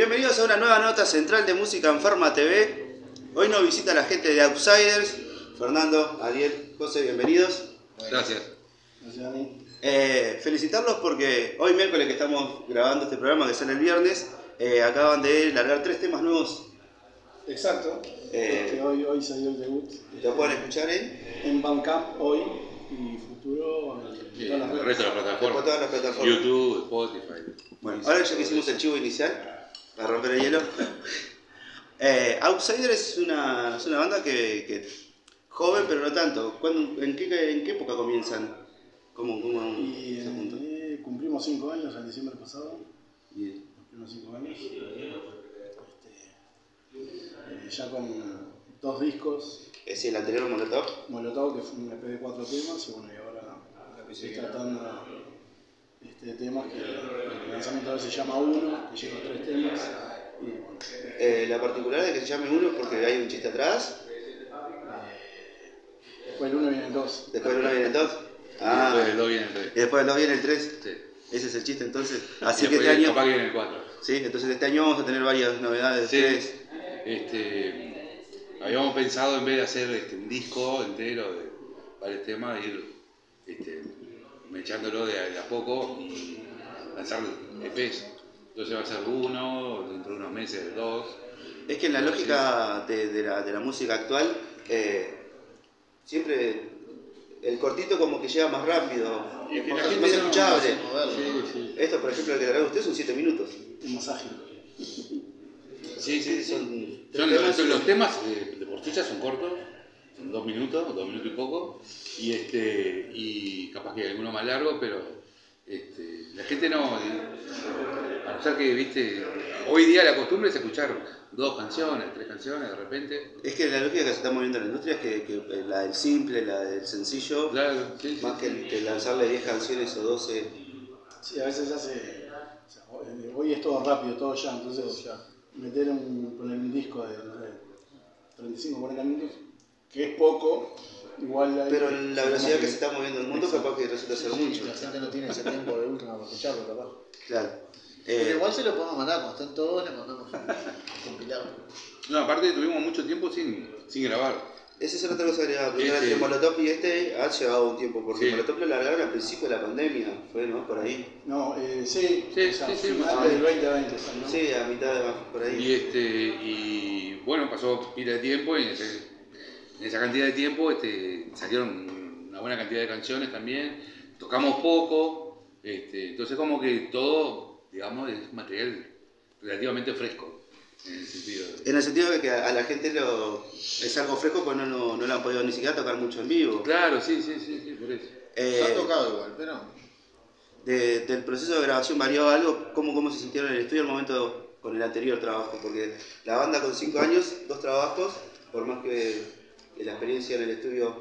Bienvenidos a una nueva nota central de Música Enferma TV. Hoy nos visita la gente de Outsiders. Fernando, Ariel, José, bienvenidos. Gracias. Gracias, Dani. Eh, felicitarlos porque hoy miércoles que estamos grabando este programa, que sale el viernes, eh, acaban de largar tres temas nuevos. Exacto. Eh, Este, hoy, hoy salió el debut. Lo pueden escuchar en, En Bandcamp hoy y futuro en Sí, todas las el redes. resto de las plataformas. YouTube, Spotify. Bueno, ahora ya que hicimos el chivo inicial, para romper el hielo. eh, Outsiders es una, es una banda que, que joven, pero no tanto. ¿Cuándo- en, qué, ¿En qué época comienzan? ¿Cómo, cómo Y se eh, cumplimos cinco años el diciembre pasado. Y- Cumplimos cinco años. Este, eh, ya con dos discos. Es el anterior Molotov. Molotov, que fue un EP de cuatro temas, y bueno, y ahora estoy tratando este, temas que el lanzamiento ahora se llama Uno, que lleva tres temas. Y bueno, Eh, la particularidad de que se llame uno es porque hay un chiste atrás, después el uno viene el dos. después del uno viene el dos. Y Ah, después del 2 viene el 3. y después del dos viene el tres. Sí. Ese es el chiste entonces. Así Y que después este año. capaz que viene el 4. Sí, entonces este año vamos a tener varias novedades. Sí. tres. Este, habíamos pensado en vez de hacer este, un disco entero de varios temas, ir este, echándolo de, a- de a poco y lanzar EPs. Entonces va a ser uno, dentro de unos meses dos. Es que en la lógica de, de la, de la música actual, eh, siempre el cortito como que llega más rápido, es que más, la gente más no- escuchable. Sí, sí. Esto, por ejemplo, el que grabaron ustedes son 7 minutos. Un masaje. Sí, sí, son. los, temas. son los temas eh, de por sí ya son cortos, dos minutos, dos minutos y poco, y este y capaz que hay alguno más largo, pero este, la gente no, eh, a no ser que, viste, hoy día la costumbre es escuchar dos canciones, tres canciones de repente. Es que la lógica que se está moviendo en la industria es que, que la del simple, la del sencillo, Claro, sí, sí, más que, sí. que lanzarle 10 canciones o 12. Sí, a veces se hace. o sea, hoy- hoy es todo rápido, todo ya, entonces meter un, poner un disco de sé, 35 o 40 minutos, que es poco, igual hay. Pero en la velocidad que se está moviendo el mundo, capaz que resulta ser mucho. La gente no tiene ese tiempo de última para escucharlo, capaz. Claro. Pero Eh, igual se lo podemos mandar, cuando estén todos le mandamos compilado. No, aparte tuvimos mucho tiempo sin, sin grabar. Esa es otra cosa que. Este- El Molotov y este ha llevado un tiempo, porque Sí. Molotov lo largaron al principio de la pandemia, fue, ¿no? Por ahí. No, eh, sí, Sí, o sea, sí, sí, del menos. 2020, ¿no? Sí, a mitad de por ahí. Y este y bueno, pasó pila de tiempo y en, esa cantidad de tiempo este, salieron una buena cantidad de canciones también. Tocamos poco, este, entonces como que todo, digamos, es material relativamente fresco en el sentido de- En el sentido de que a la gente lo, es algo fresco, pues no, no, no lo han podido ni siquiera tocar mucho en vivo. Claro, sí, sí, sí, sí, por eso. Eh, ha tocado igual, pero. de- del proceso de grabación varió algo, ¿cómo, cómo se sintieron en el estudio al momento con el anterior trabajo? Porque la banda con 5 años, dos trabajos, por más que, la experiencia en el estudio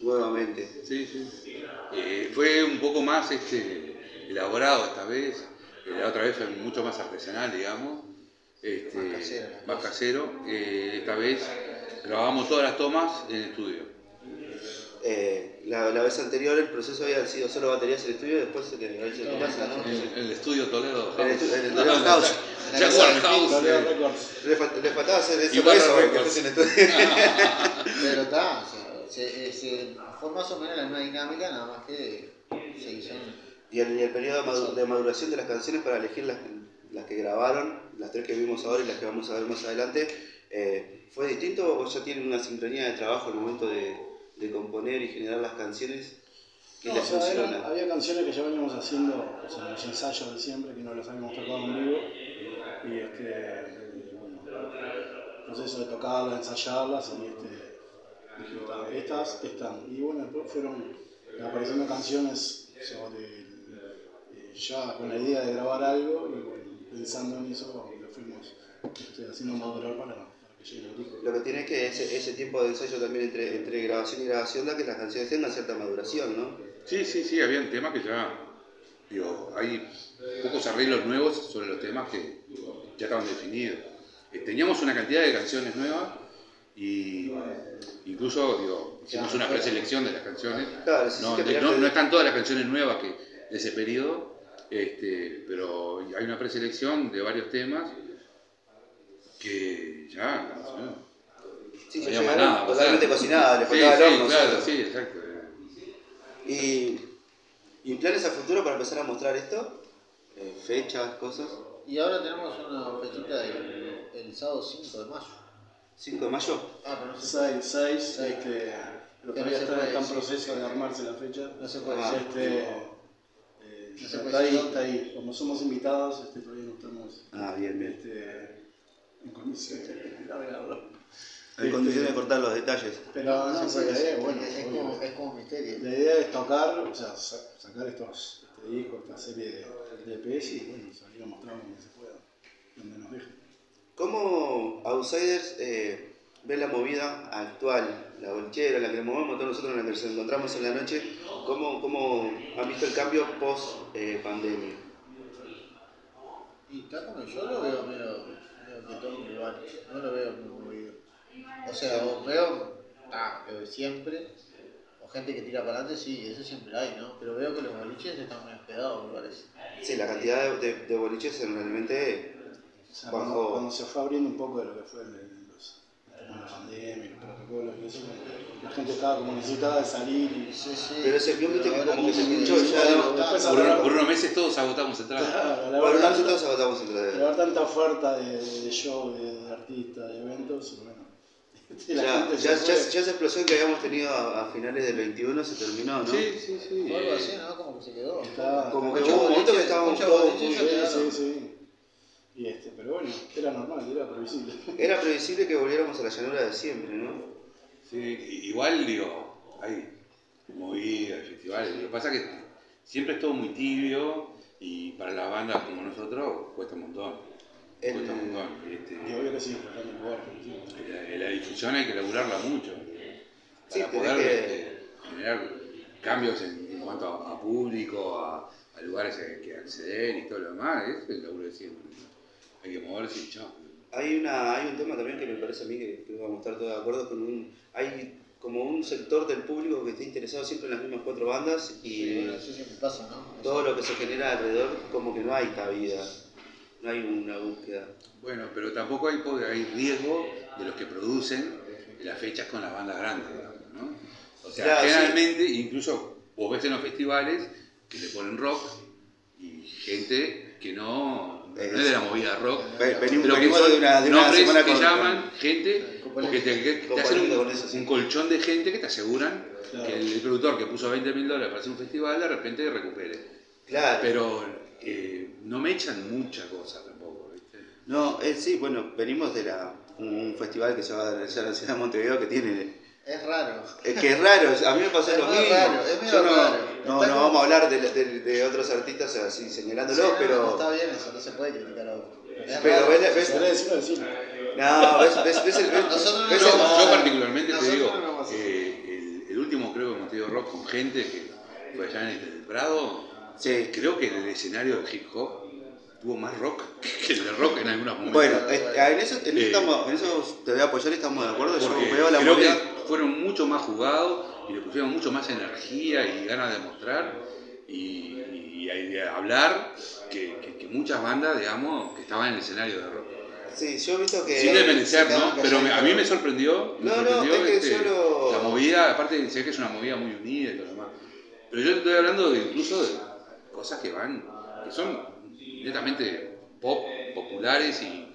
nuevamente. Sí, sí. Eh, fue un poco más este, elaborado esta vez. Eh, La otra vez fue mucho más artesanal, digamos. Este, Más casero, más casero. Eh, esta vez grabamos todas las tomas en el estudio. Eh, la, la vez anterior el proceso había sido solo baterías en el estudio y después se hecho en tu casa, ¿no? En, el estudio Toledo. En el estu- en el House. Toledo House. Jaguar House. Toledo eh. Records. Le, fal- le faltaba hacer eso, Y eso, que en. Pero está, o sea, se, eh, se- fue más o menos la misma dinámica, nada más que se hizo. Y el, el periodo de madu- de maduración de las canciones para elegir las, las que grabaron, las tres que vimos ahora y las que vamos a ver más adelante, eh, ¿fue distinto o ya tienen una sincronía de trabajo al momento de, de componer y generar las canciones que No, les o sea, era- funciona? había canciones que ya veníamos haciendo, o sea, los ensayos de siempre, que no las habíamos tocado en vivo. Y este, bueno, proceso de tocarlas, ensayarlas, y este, dije, "Ta, estas están. Y bueno, después fueron apareciendo canciones sobre, ya con la idea de grabar algo, y bueno, pensando en eso, lo fuimos este, haciendo madurar para, para que llegue el disco. Lo que tiene es que ese, ese tiempo de ensayo también entre, entre grabación y grabación da que las canciones tengan cierta maduración, ¿no? Sí, sí, sí, habían temas que ya. Digo, hay pocos arreglos nuevos sobre los temas que ya estaban definidos. Eh, Teníamos una cantidad de canciones nuevas y incluso digo, hicimos una preselección de las canciones. Claro, sí, sí, No, no- no están todas las canciones nuevas que, de ese periodo, este, pero hay una preselección de varios temas que ya, no, Sí, no había más nada. totalmente cocinada, le sí, faltaba el sí, horno. claro, solo. sí, exacto. Y, ¿Y planes a futuro para empezar a mostrar esto? Eh, fechas, cosas. Y ahora tenemos una fechita el, el sábado 5 de mayo. 5 de mayo. Ah, pero no sé. 6, 6, Seis. este, pero Que todavía está, puede está en proceso de armarse la fecha. No se puede Ah, decir. Este, eh, No se está puede ahí, decir está ahí. Como somos invitados, este, todavía no estamos Ah, bien, bien. este, en condiciones largarlo. En condiciones de cortar los detalles. Pero no, se sí, la idea decir, es bueno. es, obvio. como, es como misterio. La idea es tocar, o sea, sa- sacar estos este discos, esta serie de, de EPs y bueno, salir a mostrar donde se pueda, donde nos dejen. ¿Cómo Outsiders eh, ve la movida actual, la bolchera, la que nos movemos todos nosotros, en la que nos encontramos en la noche? ¿Cómo, cómo han visto el cambio post eh, pandemia? Y está como yo lo veo medio, medio que todo igual, no lo veo muy. O sea, o veo, ah, de siempre, o gente que tira para adelante, sí, eso siempre hay, ¿no? Pero veo que los boliches están muy hospedados, me parece. Sí, la cantidad de, de, de boliches realmente O sea, Bajo- cuando, cuando se fue abriendo un poco de lo que fue el, el- los, de la pandemia, los protocolos y eso, la gente estaba como necesitada de salir y Sí, sí. Pero ese club, viste, que como que se pinchó que- ya, Por, por unos meses todos agotamos entradas. Claro, la Bueno, verdad, nosotros agotamos entre al haber tanta oferta de, de show, de, de artistas, de eventos, bueno, Ya, ya, se ya, esa explosión que habíamos tenido a, a finales del 21 se terminó, ¿no? Sí, sí, sí. Fue algo así, ¿no? Como que se quedó. Está- Como que hubo un momento que estábamos todos muy... Sí, sí, sí. Y este, pero bueno, era normal, era previsible. Era previsible que volviéramos a la llanura de siempre, ¿no? Sí, igual digo, hay movidas, festivales. Lo que pasa es que siempre es todo muy tibio y para las bandas como nosotros cuesta un montón. El- Cuesta un montón. Este, Y obvio que sí, lugar, sí. la, la difusión hay que laburarla mucho Sí, para poder que- este, generar cambios en, en cuanto a, a público, a, a lugares a que acceder y todo lo demás. Es el laburo de siempre. Hay que moverse y chao. Hay, una, hay un tema también que me parece a mí que, que vamos a estar todos de acuerdo con un... Hay como un sector del público que está interesado siempre en las mismas cuatro bandas y bueno, eso siempre pasa, ¿no? todo lo que se genera alrededor como que no hay cabida, no hay una búsqueda. Bueno, pero tampoco hay, hay riesgo de los que producen las fechas con las bandas grandes, ¿no? O sea, Claro, sí. generalmente, incluso vos ves en los festivales que le ponen rock y gente que no, no es de la movida rock. Ve- venimos- pero que son de una- de una nombres semana que con- llaman gente, con porque te, que te con hacen un, polémica con eso, sí. un colchón de gente que te aseguran Claro. que el productor que puso 20 mil dólares para hacer un festival de repente recupere. Claro. Pero eh, no me echan mucha cosa tampoco, ¿viste? No, eh, sí, bueno, venimos de la, un festival que se va a realizar en la ciudad de Montevideo que tiene... Es raro. Es que es raro, a mí me pasó Es lo mismo. raro, es medio Yo no, raro. no, no como- vamos a hablar de, de- de otros artistas así señalándolos, Sí, no, pero... no está bien eso, no se puede criticar a otro. Es Pero raro. ves- ves- decirlo. No, ves, ves, ves el... ves- Nosotros no ves Yo, el- particularmente te digo, eh, el, el último creo que hemos tenido rock con gente que fue allá en el Prado, Sí. creo que el escenario de hip hop tuvo más rock que el de rock en algunos momentos. Bueno, eh, en, eso, en, eso Eh. estamos, en eso te voy a apoyar y estamos de acuerdo. Yo veo la creo movida... que fueron mucho más jugados y le pusieron mucho más energía y ganas de mostrar y, y- y de hablar que, que- que muchas bandas, digamos, que estaban en el escenario de rock. Sí, yo he visto que... Sin desmerecer, ¿no? Pero me- a mí me sorprendió. Me No, no, que este, yo lo- La movida, aparte sé que es una movida muy unida y todo lo demás. Pero yo te estoy hablando de, incluso de cosas que van, que son netamente pop, populares y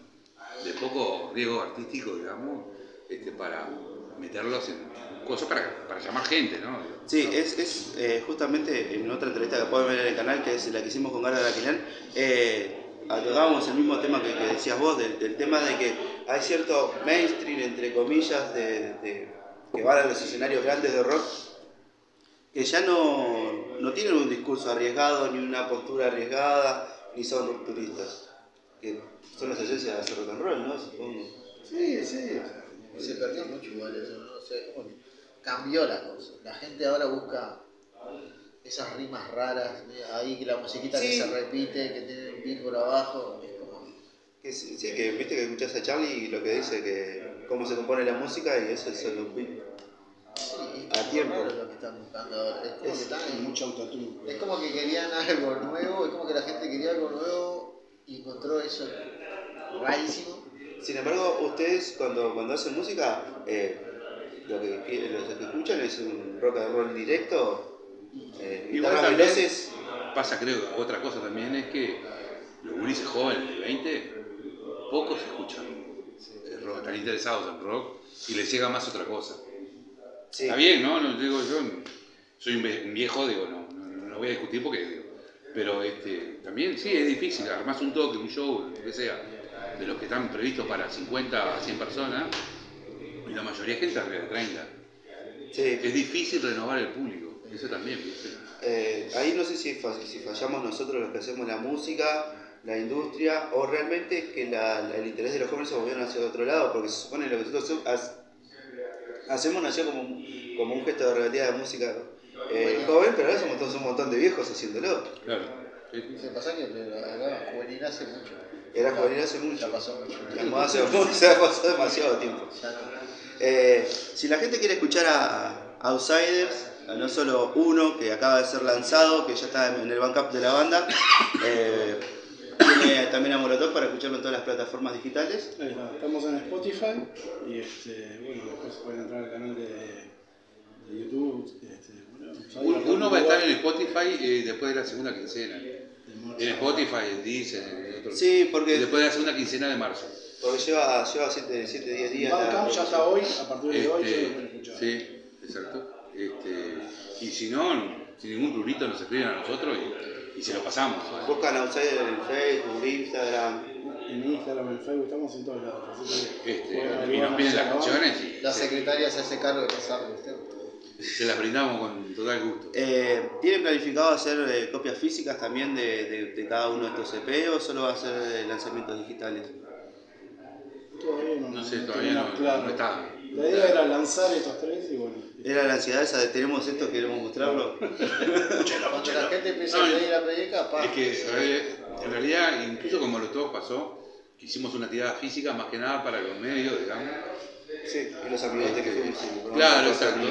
de poco riesgo artístico, digamos, este, para meterlos en cosas para, para llamar gente, ¿no? Sí, es, es eh, justamente en otra entrevista que pueden ver en el canal, que es la que hicimos con Gara Laquilán, eh, tocábamos el mismo tema que, decías vos, del, tema de que hay cierto mainstream, entre comillas, de- que van a los escenarios grandes de rock, que ya no, no tienen un discurso arriesgado, ni una postura arriesgada, ni son rupturistas, que son las esencias de hacer rock and roll, ¿no? Supongo. Sí, sí. Se perdió mucho igual eso, ¿no? O sea, cambió la cosa. La gente ahora busca esas rimas raras, ahí que la musiquita que se repite, que tiene un beat por abajo, es como... Que sí, sí, que viste que escuchás a Charlie y lo que dice, que cómo se compone la música y eso es el beat. Sí, A tiempo. raro están buscando ahora. Es como Es que están mucho autotune. Es como que querían algo nuevo, es como que la gente quería algo nuevo y encontró eso rarísimo. Sin embargo, ustedes cuando, cuando hacen música, eh, lo, que, lo que escuchan es un rock and roll directo, eh, Igual guitarras también veloces. pasa, creo, otra cosa también es que los gurises jóvenes de 20, pocos escuchan el rock, están interesados en rock y les llega más otra cosa. Sí. Está bien, ¿no? No digo yo, soy un viejo, digo, no, no, no voy a discutir porque digo, pero este, también sí es difícil, armás un toque, un show, lo que sea, de los que están previstos para 50 a 100 personas, y la mayoría es gente arriba de 30. Sí. Es difícil renovar el público, eso también. Eh, ahí no sé si, si fallamos nosotros los que hacemos la música, la industria, o realmente es que la- la- el interés de los jóvenes se volvieron hacia otro lado, porque se supone lo que nosotros hacemos nació como, un- como un gesto de rebeldía de música eh, joven, pero ahora somos todos un montón de viejos haciéndolo. Claro. Sí, sí. Se pasa que era juvenil hace mucho. Era juvenil hace mucho. Ya pasó mucho. Se, ha pasado demasiado tiempo. Eh, si la gente quiere escuchar a Outsiders, a no solo uno que acaba de ser lanzado, que ya está en el backup de la banda, eh, tiene también a Molotov para escucharlo en todas las plataformas digitales. Ahí está, estamos en Spotify y este, bueno, después pueden entrar al canal de, de YouTube. Este, bueno, Uno va a estar en Spotify eh, después de la segunda quincena. En Spotify, otro. Sí, porque, después de la segunda quincena de marzo. porque lleva 7 siete, días días. la- Bandcamp ya está hoy, a partir de hoy ya lo Este, pueden escuchar. sí, exacto. Este, y si no, sin ningún rurito nos escriben a nosotros y, y se lo pasamos. Buscan Outsiders en Facebook, Instagram. En Instagram, en Facebook, estamos en todos lados. así que Este, y nos piden a las canciones y La se, secretaria se hace cargo de pasarle usted. se las brindamos con total gusto. Eh, ¿Tienen planificado hacer eh, copias físicas también de, de- de cada uno de estos EP o solo va a ser eh, lanzamientos digitales? Todavía no, No sé, todavía no, claro. no está. La idea era lanzar estos tres y bueno. Era la ansiedad esa de tenemos esto, queremos mostrarlo. Cuando la gente empieza No, a pedir a pedir, capaz. Es que en realidad, en realidad, incluso como lo todo pasó, hicimos una tirada física más que nada para los medios, digamos. Sí, y los ambientes que fuimos. sí, Claro, exacto.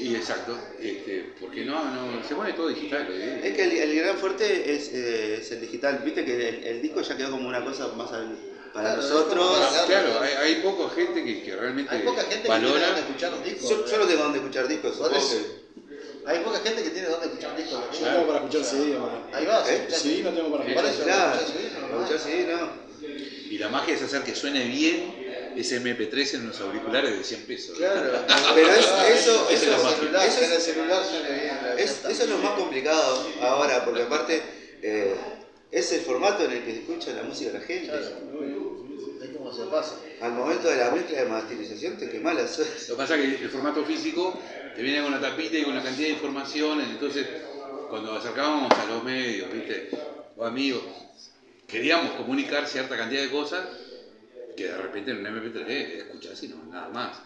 Y exacto, este, porque no, no, se pone todo digital. ¿eh? Es que el, el gran fuerte es, eh, es el digital. Viste que el, el disco ya quedó como una cosa más al- para Claro, nosotros. Ah, Claro, hay, hay poca gente que, que realmente Hay poca gente que tiene valora. donde escuchar un disco. Yo, yo no tengo dónde escuchar discos, eso. Hay poca gente que tiene donde escuchar un disco. Yo no tengo para escuchar CD. Ahí va, ¿Eh? sí, no tengo para escuchar. eso, Claro, CD, no, para escuchar CD, no. Y la magia es hacer que suene bien ese MP3 en unos auriculares de 100 pesos. Claro. Pero es- eso- eso- es la celular, eso es- en el celular suena bien. Es- eso es lo más complicado ahora, porque aparte eh, es el formato en el que se escucha la música de la gente. Claro. Es como se pasa. Al momento de la mezcla de masterización te quemás las Lo que pasa es que el formato físico te viene con la tapita y con una cantidad de informaciones, entonces cuando acercábamos a los medios, ¿viste? o amigos, queríamos comunicar cierta cantidad de cosas que de repente en un MP3 escuchás y no, nada más.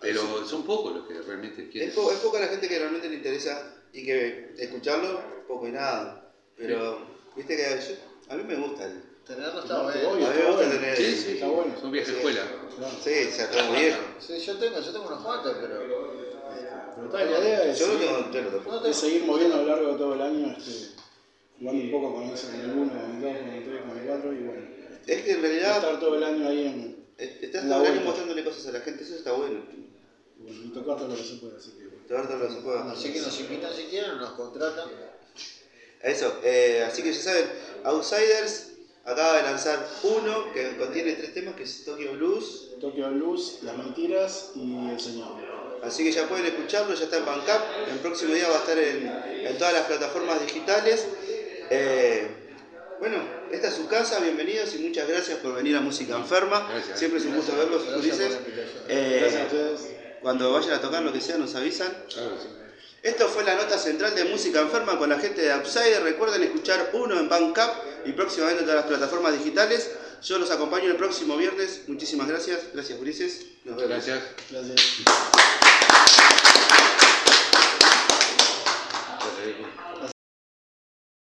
Pero son pocos los que realmente quieren. Es, po- es poca la gente que realmente le interesa y que escucharlo, poco y nada. Pero, viste que yo- a mí me gusta. el- Tenerlo está No, bueno. obvio, A mí me está gusta bueno. tener. Sí, sí, está bueno. son vieja Sí. escuela. Claro. Sí, se está muy viejo. Sí, yo tengo, yo tengo unos cuantos, pero. Pero tal, la idea es, Yo no seguir, tengo entero tampoco. No seguir moviendo a lo largo de todo el año, este, jugando un poco con eso, con el 1, con el 2, con el 3, con el 4 y bueno. Es que en realidad Estar todo el año ahí en, eh, estás todo el año mostrándole cosas a la gente, eso está bueno. bueno, y tocar todo lo que se puede, así que bueno. Todo lo que se pueda. Así que nos invitan si quieren, nos contratan. Eso, eh, así que ya saben, Outsiders acaba de lanzar uno que contiene tres temas, que es Tokyo Blues. Tokyo Blues, Las Mentiras y El Señor. Así que ya pueden escucharlo, ya está en Bandcamp. El próximo día va a estar en, en todas las plataformas digitales. Eh, bueno, esta es su casa, bienvenidos y muchas gracias por venir a Música Enferma. Gracias. Siempre es un gusto verlos, Ulises. Eh, Gracias a ustedes. cuando vayan a tocar lo que sea, nos avisan. Claro, sí. Esto fue la nota central de Música Enferma con la gente de Upsider. Recuerden escuchar uno en Bandcamp y próximamente en todas las plataformas digitales. Yo los acompaño el próximo viernes. Muchísimas gracias. Gracias, Ulises. Nos vemos. Gracias. Gracias. Gracias.